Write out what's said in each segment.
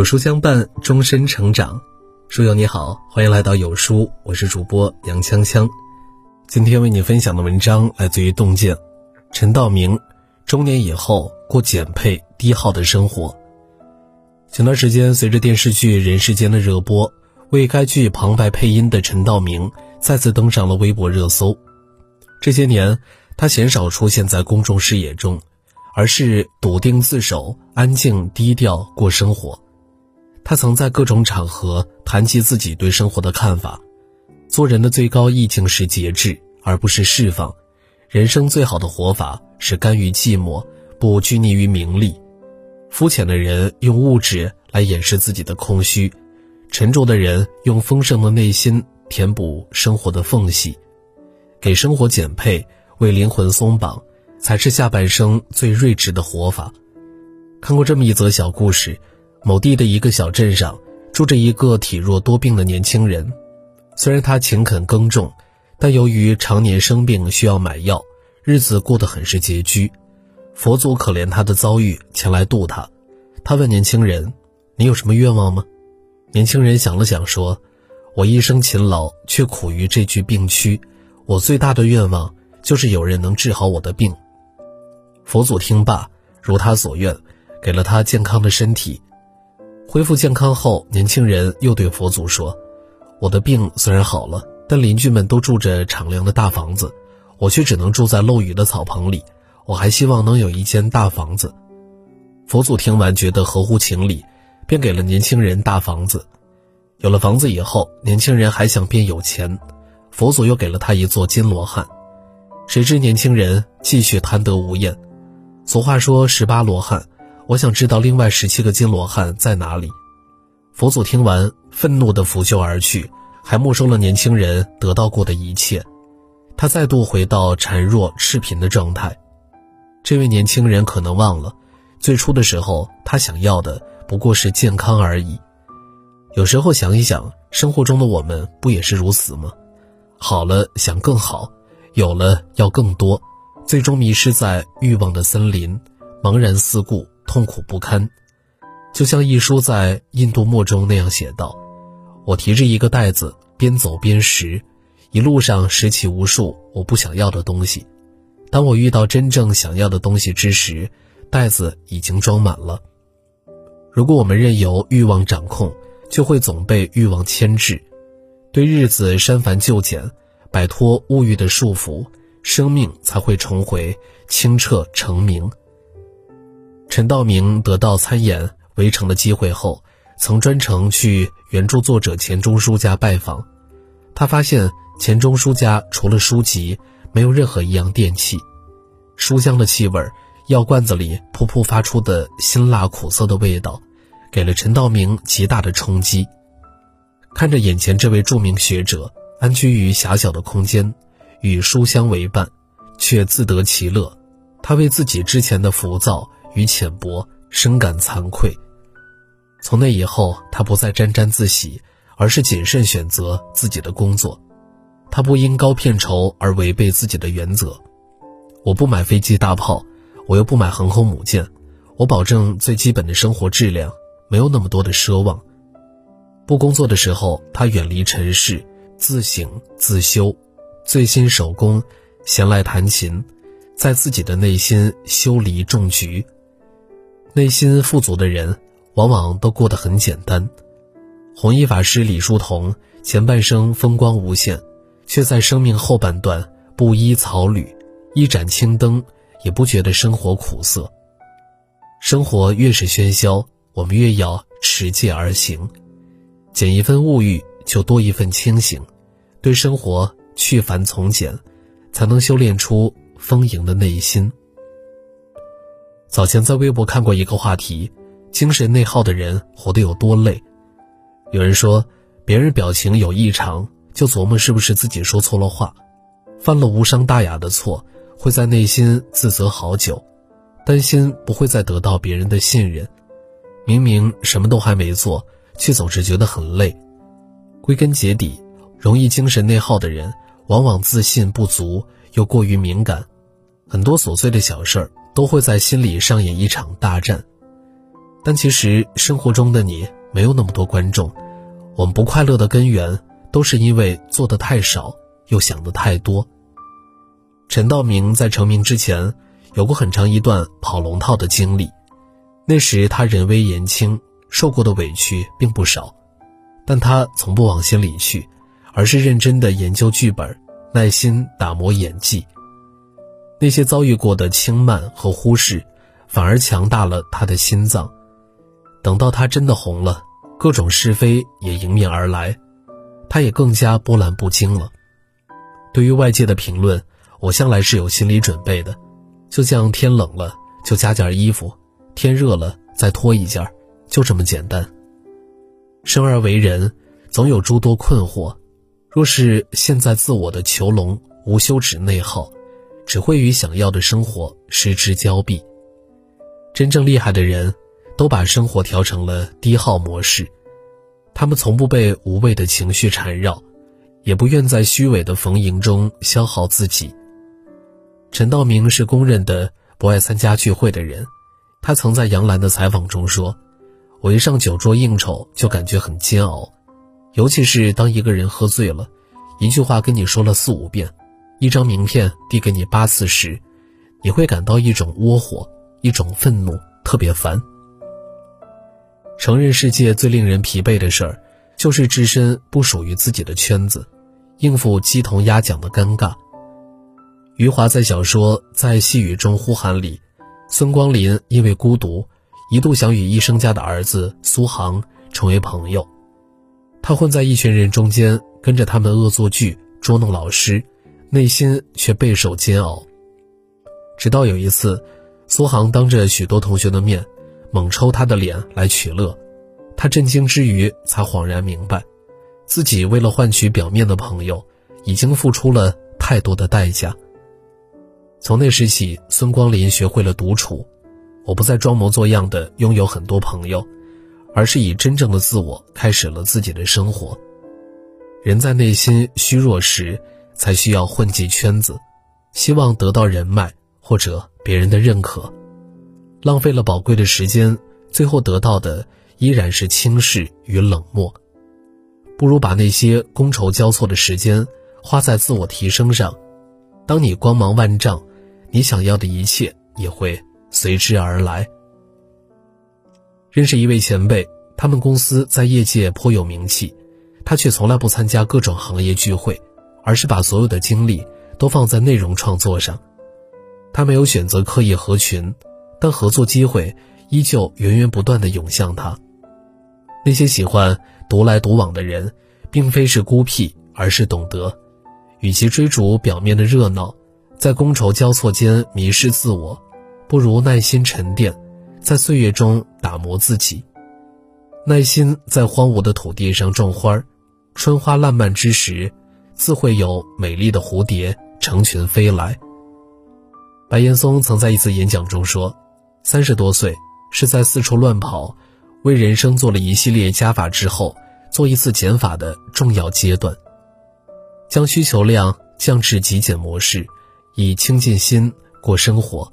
有书相伴，终身成长。书友你好，欢迎来到有书，我是主播杨锵锵。今天为你分享的文章来自于洞见，陈道明，中年以后过简配低耗的生活。前段时间，随着电视剧《人世间》的热播，为该剧旁白配音的陈道明再次登上了微博热搜。这些年，他鲜少出现在公众视野中。而是笃定自守、安静低调过生活。他曾在各种场合谈及自己对生活的看法：做人的最高意境是节制，而不是释放；人生最好的活法是甘于寂寞，不拘泥于名利。肤浅的人用物质来掩饰自己的空虚，沉着的人用丰盛的内心填补生活的缝隙，给生活减配，为灵魂松绑。才是下半生最睿智的活法。看过这么一则小故事：某地的一个小镇上，住着一个体弱多病的年轻人。虽然他勤恳耕种，但由于常年生病需要买药，日子过得很是拮据。佛祖可怜他的遭遇，前来度他。他问年轻人：“你有什么愿望吗？”年轻人想了想说：“我一生勤劳，却苦于这具病躯。我最大的愿望就是有人能治好我的病。”佛祖听罢，如他所愿，给了他健康的身体。恢复健康后，年轻人又对佛祖说：“我的病虽然好了，但邻居们都住着敞亮的大房子，我却只能住在漏雨的草棚里。我还希望能有一间大房子。”佛祖听完，觉得合乎情理，便给了年轻人大房子。有了房子以后，年轻人还想变有钱，佛祖又给了他一座金罗汉。谁知年轻人继续贪得无厌。俗话说十八罗汉，我想知道另外十七个金罗汉在哪里。佛祖听完，愤怒地拂袖而去，还没收了年轻人得到过的一切。他再度回到孱弱赤贫的状态。这位年轻人可能忘了，最初的时候他想要的不过是健康而已。有时候想一想，生活中的我们不也是如此吗？好了想更好，有了要更多。最终迷失在欲望的森林，茫然四顾，痛苦不堪。就像一书在印度墨中那样写道：“我提着一个袋子，边走边拾，一路上拾起无数我不想要的东西。当我遇到真正想要的东西之时，袋子已经装满了。如果我们任由欲望掌控，就会总被欲望牵制，对日子删繁就简，摆脱物欲的束缚。”生命才会重回清澈澄明。陈道明得到参演《围城》的机会后，曾专程去原著作者钱钟书家拜访。他发现钱钟书家除了书籍，没有任何一样电器。书香的气味，药罐子里噗噗发出的辛辣苦涩的味道，给了陈道明极大的冲击。看着眼前这位著名学者安居于狭小的空间。与书香为伴，却自得其乐。他为自己之前的浮躁与浅薄深感惭愧。从那以后，他不再沾沾自喜，而是谨慎选择自己的工作。他不因高片酬而违背自己的原则。我不买飞机大炮，我又不买航空母舰。我保证最基本的生活质量，没有那么多的奢望。不工作的时候，他远离尘世，自省自修。醉心手工，闲来弹琴，在自己的内心修篱种菊。内心富足的人，往往都过得很简单。弘一法师李叔同前半生风光无限，却在生命后半段布衣草履，一盏青灯，也不觉得生活苦涩。生活越是喧嚣，我们越要持戒而行，减一份物欲，就多一份清醒，对生活。去繁从简，才能修炼出丰盈的内心。早前在微博看过一个话题：精神内耗的人活得有多累？有人说，别人表情有异常，就琢磨是不是自己说错了话，犯了无伤大雅的错，会在内心自责好久，担心不会再得到别人的信任。明明什么都还没做，却总是觉得很累。归根结底，容易精神内耗的人。往往自信不足，又过于敏感，很多琐碎的小事儿都会在心里上演一场大战。但其实生活中的你没有那么多观众。我们不快乐的根源，都是因为做的太少，又想的太多。陈道明在成名之前，有过很长一段跑龙套的经历。那时他人微言轻，受过的委屈并不少，但他从不往心里去，而是认真的研究剧本，耐心打磨演技。那些遭遇过的轻慢和忽视，反而强大了他的心脏。等到他真的红了。各种是非也迎面而来，他也更加波澜不惊了。对于外界的评论，我向来是有心理准备的，就像天冷了就加件衣服，天热了再脱一件，就这么简单。生而为人，总有诸多困惑，若是陷在自我的囚笼，无休止内耗，只会与想要的生活失之交臂。真正厉害的人。都把生活调成了低耗模式，他们从不被无谓的情绪缠绕，也不愿在虚伪的逢迎中消耗自己。陈道明是公认的不爱参加聚会的人，他曾在杨澜的采访中说：“我一上酒桌应酬就感觉很煎熬，尤其是当一个人喝醉了，一句话跟你说了四五遍，一张名片递给你八次时，你会感到一种窝火，一种愤怒，特别烦。”承认世界最令人疲惫的事儿，就是置身不属于自己的圈子，应付鸡同鸭讲的尴尬。余华在小说《在细雨中呼喊》里，孙光林因为孤独，一度想与医生家的儿子苏杭成为朋友。他混在一群人中间，跟着他们恶作剧捉弄老师，内心却备受煎熬。直到有一次，苏杭当着许多同学的面。猛抽他的脸来取乐，他震惊之余才恍然明白，自己为了换取表面的朋友，已经付出了太多的代价。从那时起，孙光林学会了独处，我不再装模作样的拥有很多朋友，而是以真正的自我开始了自己的生活。人在内心虚弱时，才需要混迹圈子，希望得到人脉或者别人的认可。浪费了宝贵的时间，最后得到的依然是轻视与冷漠。不如把那些觥筹交错的时间花在自我提升上。当你光芒万丈，你想要的一切也会随之而来。认识一位前辈，他们公司在业界颇有名气，他却从来不参加各种行业聚会，而是把所有的精力都放在内容创作上。他没有选择刻意合群。但合作机会依旧源源不断的涌向他。那些喜欢独来独往的人，并非是孤僻，而是懂得，与其追逐表面的热闹，在觥筹交错间迷失自我，不如耐心沉淀，在岁月中打磨自己。耐心在荒芜的土地上种花，春花烂漫之时，自会有美丽的蝴蝶成群飞来。白岩松曾在一次演讲中说。三十多岁是在四处乱跑，为人生做了一系列加法之后，做一次减法的重要阶段。将需求量降至极简模式，以清净心过生活，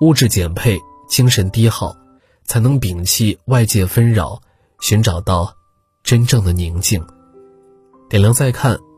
物质减配，精神低耗，才能摒弃外界纷扰，寻找到真正的宁静。点亮再看，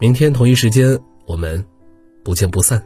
明天同一时间，我们不见不散。